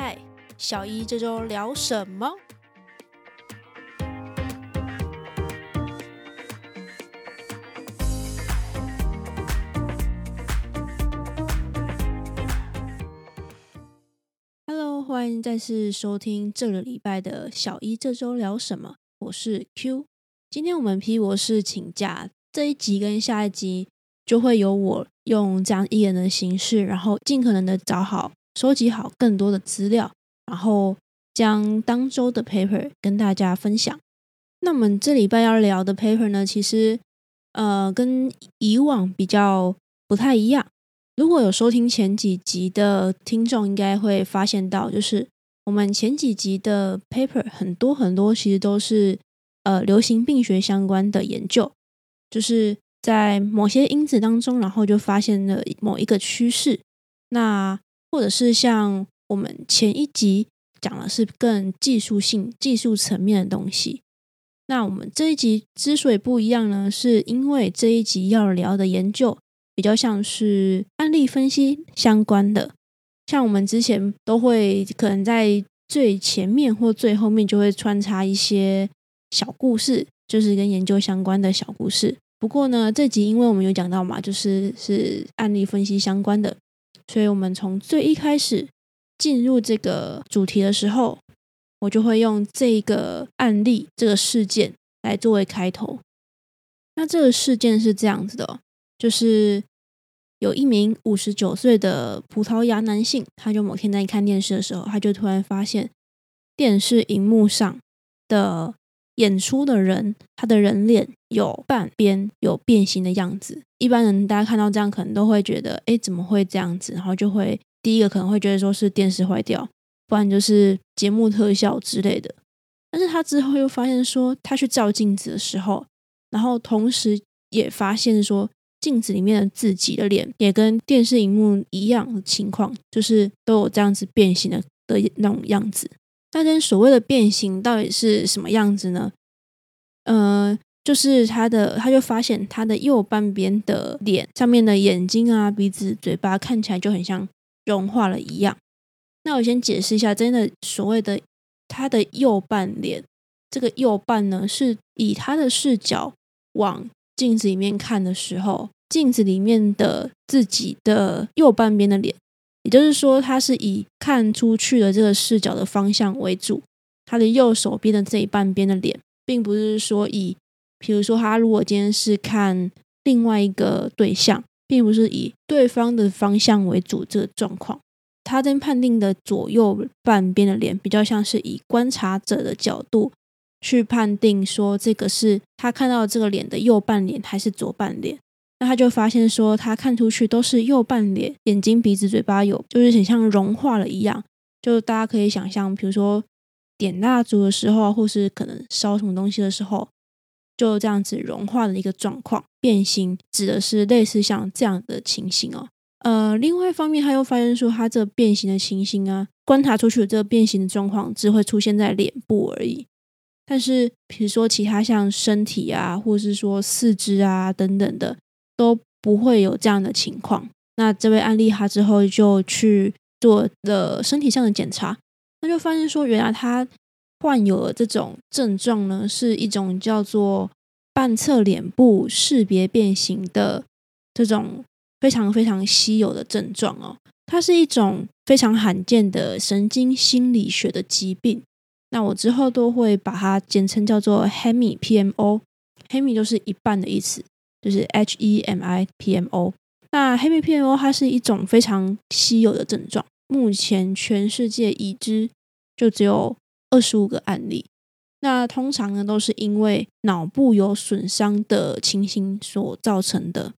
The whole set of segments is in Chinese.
嗨，小一这周聊什么欢迎再次收听这个礼拜的小一这周聊什么？我是 Q。今天我们 P 博士请假，这一集跟下一集就会由我用这样一人的形式，然后尽可能的找好、收集好更多的资料，然后将当周的 paper 跟大家分享。那我们这礼拜要聊的 paper 呢，其实呃跟以往比较不太一样。如果有收听前几集的听众，应该会发现到，就是我们前几集的 paper 很多很多，其实都是呃流行病学相关的研究，就是在某些因子当中，然后就发现了某一个趋势。那或者是像我们前一集讲的是更技术性、技术层面的东西。那我们这一集之所以不一样呢，是因为这一集要聊的研究。比较像是案例分析相关的，像我们之前都会可能在最前面或最后面就会穿插一些小故事，就是跟研究相关的小故事。不过呢，这集因为我们有讲到嘛，就是是案例分析相关的，所以我们从最一开始进入这个主题的时候，我就会用这个案例这个事件来作为开头。那这个事件是这样子的。就是有一名五十九岁的葡萄牙男性，他就某天在看电视的时候，他就突然发现电视荧幕上的演出的人，他的人脸有半边有变形的样子。一般人大家看到这样，可能都会觉得，哎，怎么会这样子？然后就会第一个可能会觉得说是电视坏掉，不然就是节目特效之类的。但是他之后又发现说，他去照镜子的时候，然后同时也发现说。镜子里面的自己的脸也跟电视荧幕一样的情况，就是都有这样子变形的的那种样子。那跟所谓的变形到底是什么样子呢？呃，就是他的，他就发现他的右半边的脸上面的眼睛啊、鼻子、嘴巴看起来就很像融化了一样。那我先解释一下，真的所谓的他的右半脸，这个右半呢，是以他的视角往。镜子里面看的时候，镜子里面的自己的右半边的脸，也就是说，他是以看出去的这个视角的方向为主。他的右手边的这一半边的脸，并不是说以，比如说他如果今天是看另外一个对象，并不是以对方的方向为主这个状况。他在判定的左右半边的脸，比较像是以观察者的角度。去判定说这个是他看到这个脸的右半脸还是左半脸，那他就发现说他看出去都是右半脸，眼睛、鼻子、嘴巴有，就是很像融化了一样。就大家可以想象，比如说点蜡烛的时候，或是可能烧什么东西的时候，就这样子融化的一个状况。变形指的是类似像这样的情形哦。呃，另外一方面，他又发现说他这变形的情形啊，观察出去的这个变形的状况只会出现在脸部而已。但是，比如说其他像身体啊，或是说四肢啊等等的，都不会有这样的情况。那这位案例他之后就去做了身体上的检查，那就发现说，原来他患有了这种症状呢，是一种叫做半侧脸部识别变形的这种非常非常稀有的症状哦。它是一种非常罕见的神经心理学的疾病。那我之后都会把它简称叫做 Hemi PMO，Hemi 就是一半的意思，就是 H E M I P M O。那 Hemi PMO 它是一种非常稀有的症状，目前全世界已知就只有二十五个案例。那通常呢都是因为脑部有损伤的情形所造成的。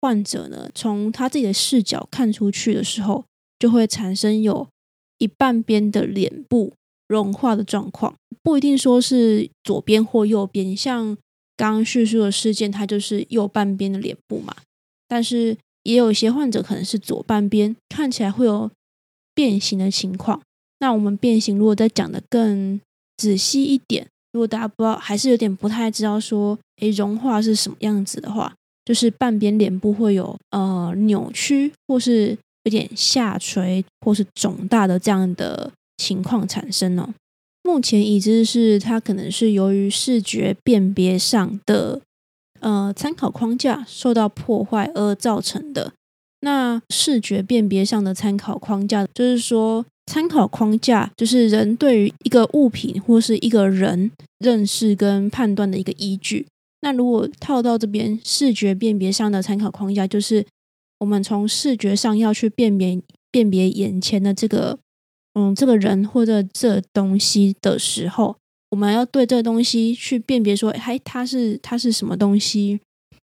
患者呢从他自己的视角看出去的时候，就会产生有一半边的脸部。融化的状况不一定说是左边或右边，像刚刚叙述的事件，它就是右半边的脸部嘛。但是也有一些患者可能是左半边，看起来会有变形的情况。那我们变形如果再讲的更仔细一点，如果大家不知道，还是有点不太知道说，诶，融化是什么样子的话，就是半边脸部会有呃扭曲或是有点下垂或是肿大的这样的情况产生哦。目前已知是它可能是由于视觉辨别上的呃参考框架受到破坏而造成的。那视觉辨别上的参考框架，就是说参考框架就是人对于一个物品或是一个人认识跟判断的一个依据。那如果套到这边视觉辨别上的参考框架，就是我们从视觉上要去辨别辨别眼前的这个。嗯，这个人或者这东西的时候，我们要对这个东西去辨别说，哎，它是它是什么东西，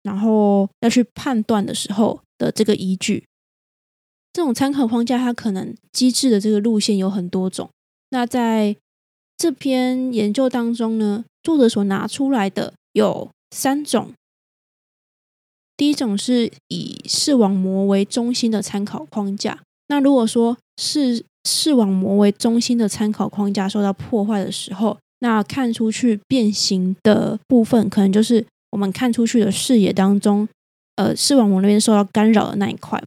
然后要去判断的时候的这个依据。这种参考框架，它可能机制的这个路线有很多种。那在这篇研究当中呢，作者所拿出来的有三种。第一种是以视网膜为中心的参考框架。那如果说是视网膜为中心的参考框架受到破坏的时候，那看出去变形的部分，可能就是我们看出去的视野当中，呃，视网膜那边受到干扰的那一块。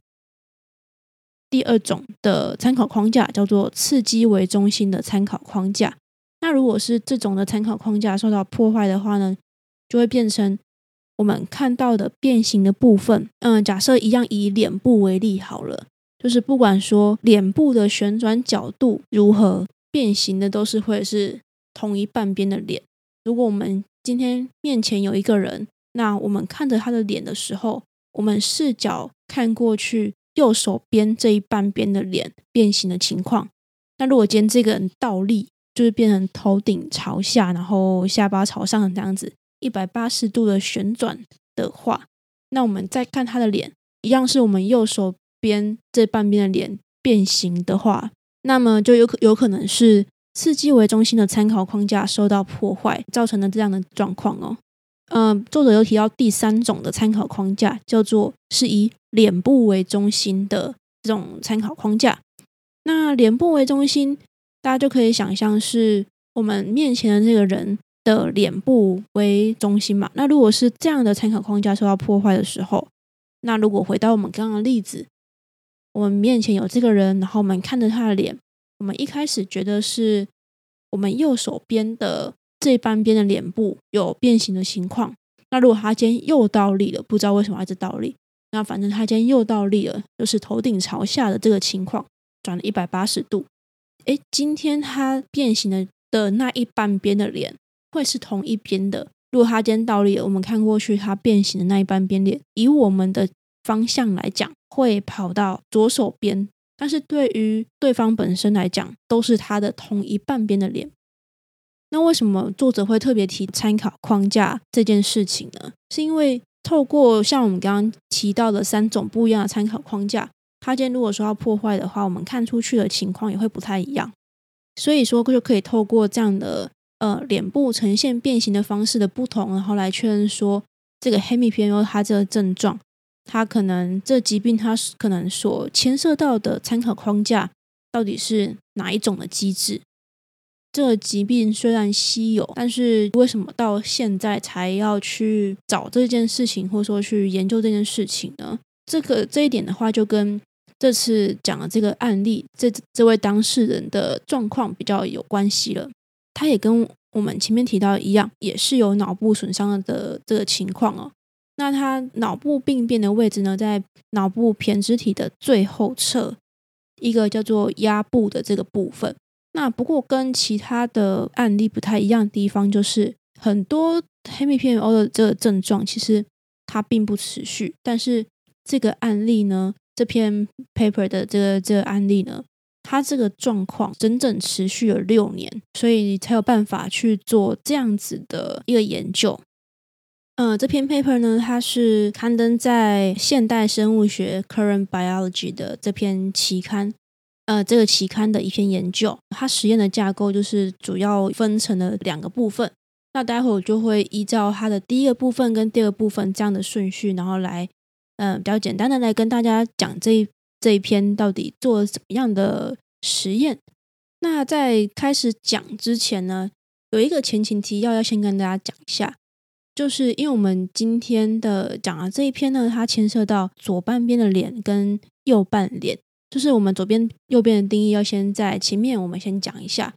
第二种的参考框架叫做刺激为中心的参考框架。那如果是这种的参考框架受到破坏的话呢，就会变成我们看到的变形的部分。嗯，假设一样以脸部为例好了。就是不管说脸部的旋转角度如何变形的，都是会是同一半边的脸。如果我们今天面前有一个人，那我们看着他的脸的时候，我们视角看过去，右手边这一半边的脸变形的情况。那如果今天这个人倒立，就是变成头顶朝下，然后下巴朝上这样子一百八十度的旋转的话，那我们再看他的脸，一样是我们右手。边这半边的脸变形的话，那么就有可有可能是刺激为中心的参考框架受到破坏造成的这样的状况哦。嗯，作者又提到第三种的参考框架，叫做是以脸部为中心的这种参考框架。那脸部为中心，大家就可以想象是我们面前的这个人的脸部为中心嘛。那如果是这样的参考框架受到破坏的时候，那如果回到我们刚刚的例子。我们面前有这个人，然后我们看着他的脸，我们一开始觉得是我们右手边的这半边的脸部有变形的情况。那如果他今天又倒立了，不知道为什么一直倒立，那反正他今天又倒立了，就是头顶朝下的这个情况，转了一百八十度。诶，今天他变形的的那一半边的脸会是同一边的。如果他今天倒立了，我们看过去，他变形的那一半边脸，以我们的方向来讲。会跑到左手边，但是对于对方本身来讲，都是他的同一半边的脸。那为什么作者会特别提参考框架这件事情呢？是因为透过像我们刚刚提到的三种不一样的参考框架，它今天如果说要破坏的话，我们看出去的情况也会不太一样。所以说就可以透过这样的呃脸部呈现变形的方式的不同，然后来确认说这个黑米片有它这个症状。他可能这疾病，他可能所牵涉到的参考框架到底是哪一种的机制？这疾病虽然稀有，但是为什么到现在才要去找这件事情，或者说去研究这件事情呢？这个这一点的话，就跟这次讲的这个案例，这这位当事人的状况比较有关系了。他也跟我们前面提到一样，也是有脑部损伤的这个情况哦。那他脑部病变的位置呢，在脑部胼胝体的最后侧，一个叫做压部的这个部分。那不过跟其他的案例不太一样的地方，就是很多黑米片 O 的这个症状，其实它并不持续。但是这个案例呢，这篇 paper 的这个这个案例呢，它这个状况整整持续了六年，所以才有办法去做这样子的一个研究。呃，这篇 paper 呢，它是刊登在《现代生物学》（Current Biology） 的这篇期刊。呃，这个期刊的一篇研究，它实验的架构就是主要分成了两个部分。那待会我就会依照它的第一个部分跟第二个部分这样的顺序，然后来，嗯，比较简单的来跟大家讲这这一篇到底做怎么样的实验。那在开始讲之前呢，有一个前情提要要先跟大家讲一下。就是因为我们今天的讲的这一篇呢，它牵涉到左半边的脸跟右半脸就是我们左边、右边的定义要先在前面，我们先讲一下。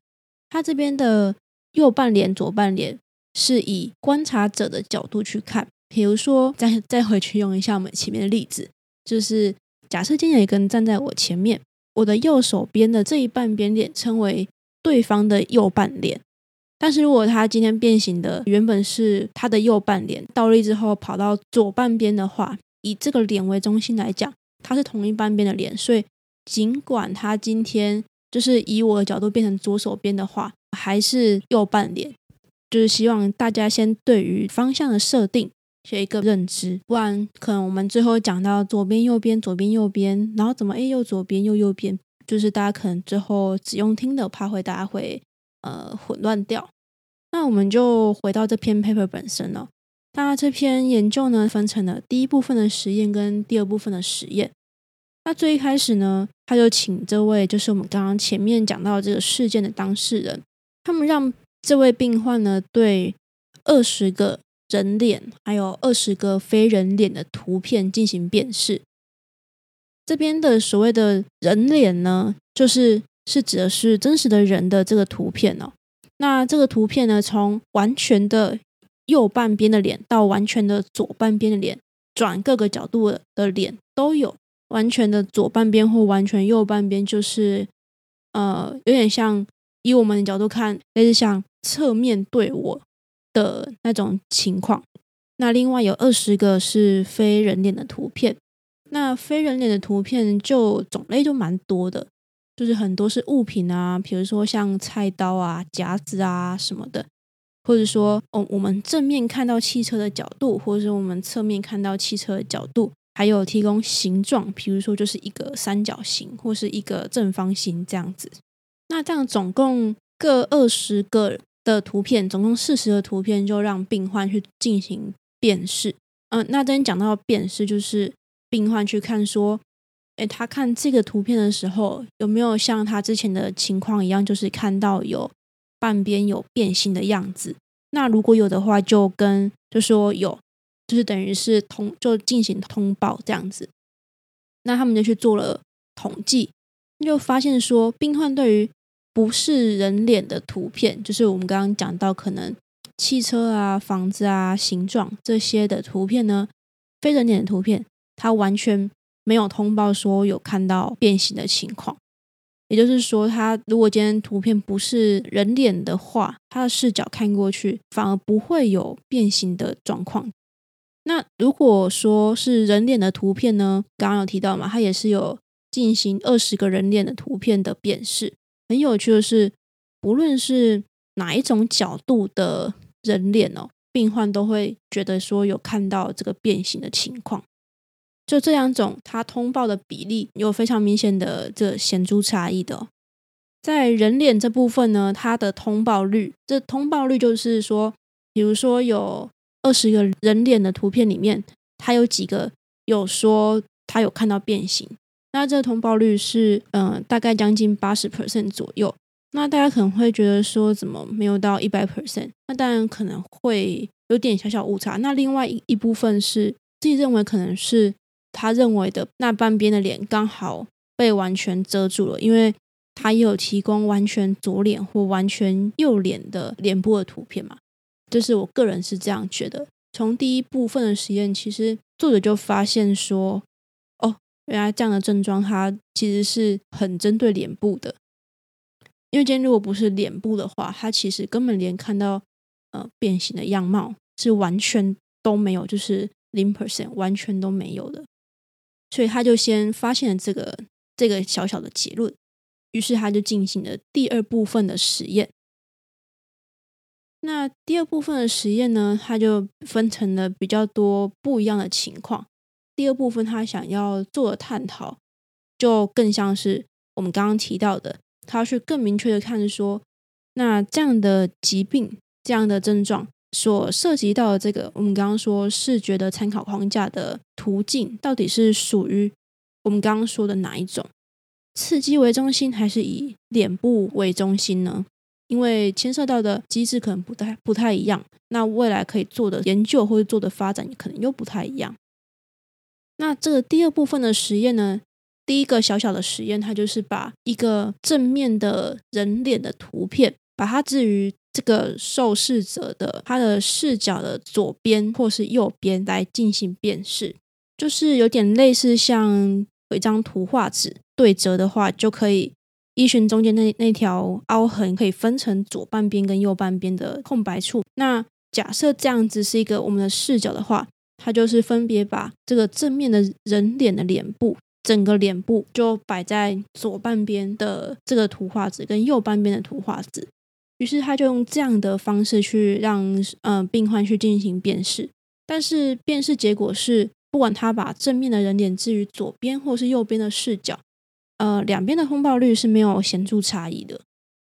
它这边的右半脸、左半脸是以观察者的角度去看。比如说，再再回去用一下我们前面的例子，就是假设今天有一个人站在我前面，我的右手边的这一半边脸称为对方的右半脸。但是如果他今天变形的原本是他的右半脸，倒立之后跑到左半边的话，以这个脸为中心来讲，它是同一半边的脸，所以尽管他今天就是以我的角度变成左手边的话，还是右半脸。就是希望大家先对于方向的设定。有一个认知，不然可能我们最后讲到左边、右边、左边、右边，然后怎么诶右左边、右右边，就是大家可能最后只用听的，怕会大家会呃混乱掉。那我们就回到这篇 paper 本身了。那这篇研究呢，分成了第一部分的实验跟第二部分的实验。那最一开始呢，他就请这位就是我们刚刚前面讲到这个事件的当事人，他们让这位病患呢对二十个。人脸还有二十个非人脸的图片进行辨识。这边的所谓的人脸呢，就是是指的是真实的人的这个图片哦。那这个图片呢，从完全的右半边的脸到完全的左半边的脸，转各个角度的脸都有。完全的左半边或完全右半边，就是呃，有点像以我们的角度看，类似像侧面对我。的那种情况，那另外有二十个是非人脸的图片，那非人脸的图片就种类就蛮多的，就是很多是物品啊，比如说像菜刀啊、夹子啊什么的，或者说哦，我们正面看到汽车的角度，或者是我们侧面看到汽车的角度，还有提供形状，比如说就是一个三角形或是一个正方形这样子，那这样总共各二十个。的图片总共四十个图片，就让病患去进行辨识。嗯，那这边讲到辨识，就是病患去看说，诶，他看这个图片的时候，有没有像他之前的情况一样，就是看到有半边有变形的样子？那如果有的话，就跟就说有，就是等于是通就进行通报这样子。那他们就去做了统计，就发现说，病患对于不是人脸的图片，就是我们刚刚讲到可能汽车啊、房子啊、形状这些的图片呢，非人脸的图片，它完全没有通报说有看到变形的情况。也就是说，他如果今天图片不是人脸的话，他的视角看过去反而不会有变形的状况。那如果说是人脸的图片呢，刚刚有提到嘛，它也是有进行二十个人脸的图片的辨识。很有趣的是，不论是哪一种角度的人脸哦，病患都会觉得说有看到这个变形的情况。就这两种，它通报的比例有非常明显的这显著差异的。在人脸这部分呢，它的通报率，这通报率就是说，比如说有二十个人脸的图片里面，它有几个有说他有看到变形。那这通报率是，嗯，大概将近八十 percent 左右。那大家可能会觉得说，怎么没有到一百 percent？那当然可能会有点小小误差。那另外一一部分是自己认为可能是他认为的那半边的脸刚好被完全遮住了，因为他也有提供完全左脸或完全右脸的脸部的图片嘛。就是我个人是这样觉得。从第一部分的实验，其实作者就发现说。哦原来这样的症状，它其实是很针对脸部的。因为今天如果不是脸部的话，它其实根本连看到呃变形的样貌是完全都没有，就是零 percent 完全都没有的。所以他就先发现了这个这个小小的结论，于是他就进行了第二部分的实验。那第二部分的实验呢，它就分成了比较多不一样的情况。第二部分，他想要做的探讨，就更像是我们刚刚提到的，他要去更明确的看说，那这样的疾病、这样的症状所涉及到的这个，我们刚刚说视觉的参考框架的途径，到底是属于我们刚刚说的哪一种？刺激为中心，还是以脸部为中心呢？因为牵涉到的机制可能不太不太一样，那未来可以做的研究或者做的发展，可能又不太一样。那这个第二部分的实验呢，第一个小小的实验，它就是把一个正面的人脸的图片，把它置于这个受试者的他的视角的左边或是右边来进行辨识，就是有点类似像有一张图画纸对折的话，就可以依循中间那那条凹痕，可以分成左半边跟右半边的空白处。那假设这样子是一个我们的视角的话，它就是分别把这个正面的人脸的脸部。整个脸部就摆在左半边的这个图画纸跟右半边的图画纸，于是他就用这样的方式去让呃病患去进行辨识，但是辨识结果是，不管他把正面的人脸置于左边或是右边的视角，呃两边的通报率是没有显著差异的。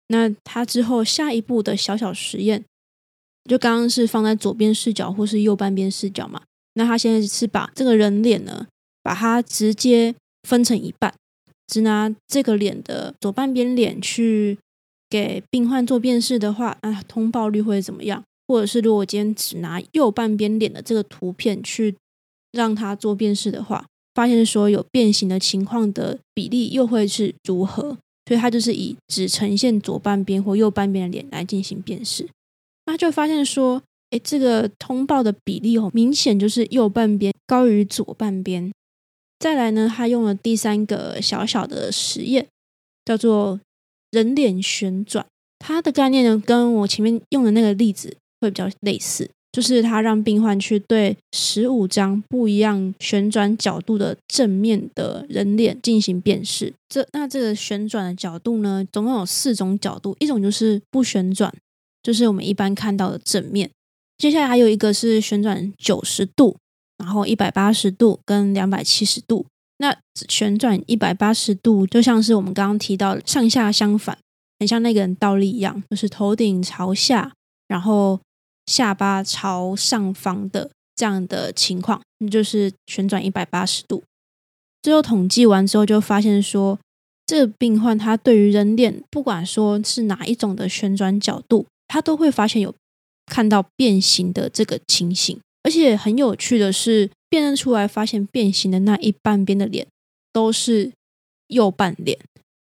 那他之后下一步的小小实验，就刚刚是放在左边视角或是右半边视角嘛，那他现在是把这个人脸呢。把它直接分成一半，只拿这个脸的左半边脸去给病患做辨识的话，啊，通报率会怎么样？或者是如果今天只拿右半边脸的这个图片去让他做辨识的话，发现说有变形的情况的比例又会是如何？所以他就是以只呈现左半边或右半边的脸来进行辨识，那就发现说，哎，这个通报的比例哦，明显就是右半边高于左半边。再来呢，他用了第三个小小的实验，叫做人脸旋转。它的概念呢，跟我前面用的那个例子会比较类似，就是他让病患去对十五张不一样旋转角度的正面的人脸进行辨识。这那这个旋转的角度呢，总共有四种角度，一种就是不旋转，就是我们一般看到的正面。接下来还有一个是旋转九十度。然后一百八十度跟两百七十度，那旋转一百八十度就像是我们刚刚提到上下相反，很像那个人倒立一样，就是头顶朝下，然后下巴朝上方的这样的情况，那就是旋转一百八十度。最后统计完之后，就发现说，这个病患他对于人脸，不管说是哪一种的旋转角度，他都会发现有看到变形的这个情形。而且很有趣的是，辨认出来发现变形的那一半边的脸都是右半脸，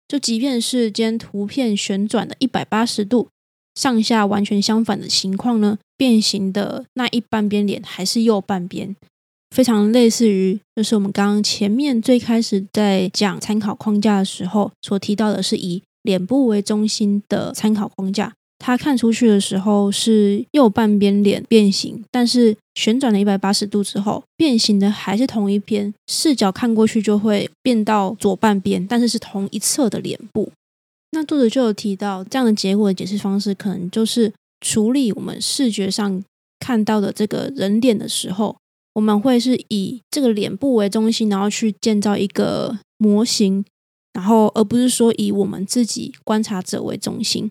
就即便是今天图片旋转的一百八十度，上下完全相反的情况呢，变形的那一半边脸还是右半边，非常类似于就是我们刚刚前面最开始在讲参考框架的时候所提到的，是以脸部为中心的参考框架。他看出去的时候是右半边脸变形，但是旋转了一百八十度之后，变形的还是同一边，视角看过去就会变到左半边，但是是同一侧的脸部。那作者就有提到，这样的结果的解释方式，可能就是处理我们视觉上看到的这个人脸的时候，我们会是以这个脸部为中心，然后去建造一个模型，然后而不是说以我们自己观察者为中心。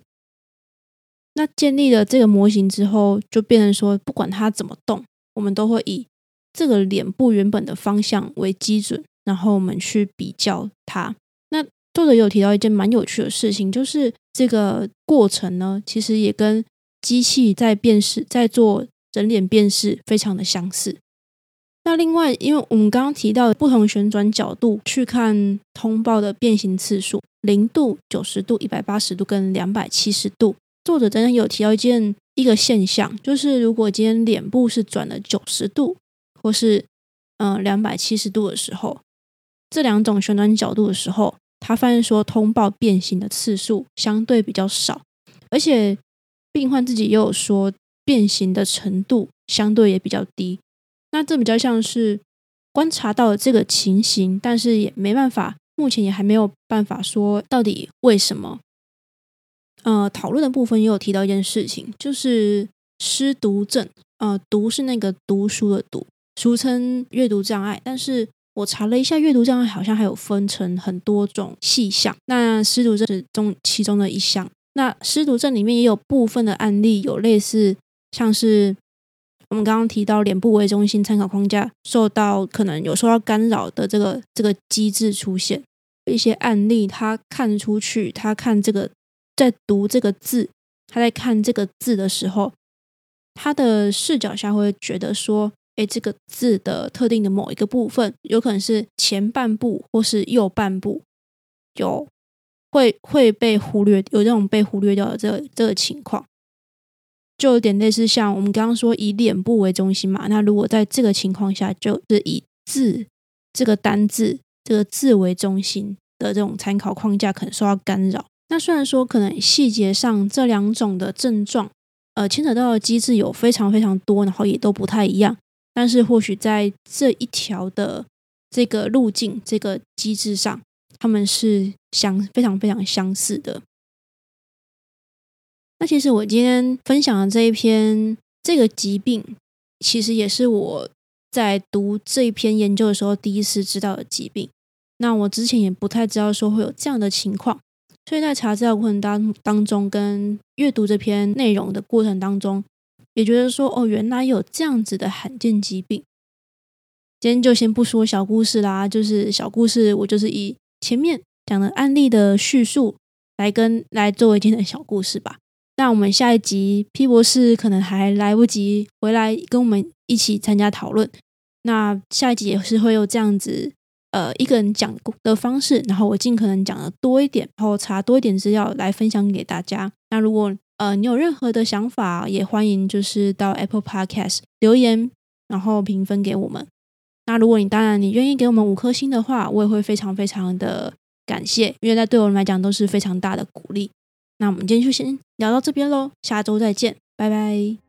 那建立了这个模型之后，就变成说，不管它怎么动，我们都会以这个脸部原本的方向为基准，然后我们去比较它。那作者有提到一件蛮有趣的事情，就是这个过程呢，其实也跟机器在辨识、在做人脸辨识非常的相似。那另外，因为我们刚刚提到不同旋转角度去看通报的变形次数，零度、九十度、一百八十度跟两百七十度。作者真的有提到一件一个现象，就是如果今天脸部是转了九十度，或是嗯两百七十度的时候，这两种旋转角度的时候，他发现说通报变形的次数相对比较少，而且病患自己也有说变形的程度相对也比较低。那这比较像是观察到了这个情形，但是也没办法，目前也还没有办法说到底为什么。呃，讨论的部分也有提到一件事情，就是失读症。呃，读是那个读书的读，俗称阅读障碍。但是我查了一下，阅读障碍好像还有分成很多种细项。那失读症是中其中的一项。那失读症里面也有部分的案例有类似，像是我们刚刚提到脸部为中心参考框架受到可能有受到干扰的这个这个机制出现一些案例，他看出去，他看这个。在读这个字，他在看这个字的时候，他的视角下会觉得说，诶，这个字的特定的某一个部分，有可能是前半部或是右半部，有会会被忽略，有这种被忽略掉的这个这个情况，就有点类似像我们刚刚说以脸部为中心嘛。那如果在这个情况下，就是以字这个单字这个字为中心的这种参考框架，可能受到干扰。那虽然说可能细节上这两种的症状，呃，牵扯到的机制有非常非常多，然后也都不太一样，但是或许在这一条的这个路径、这个机制上，他们是相非常非常相似的。那其实我今天分享的这一篇这个疾病，其实也是我在读这一篇研究的时候第一次知道的疾病。那我之前也不太知道说会有这样的情况。所以在查资料过程当当中，跟阅读这篇内容的过程当中，也觉得说，哦，原来有这样子的罕见疾病。今天就先不说小故事啦，就是小故事，我就是以前面讲的案例的叙述来跟来作为今天的小故事吧。那我们下一集 P 博士可能还来不及回来跟我们一起参加讨论，那下一集也是会有这样子。呃，一个人讲的方式，然后我尽可能讲的多一点，然后查多一点资料来分享给大家。那如果呃你有任何的想法，也欢迎就是到 Apple Podcast 留言，然后评分给我们。那如果你当然你愿意给我们五颗星的话，我也会非常非常的感谢，因为那对我们来讲都是非常大的鼓励。那我们今天就先聊到这边喽，下周再见，拜拜。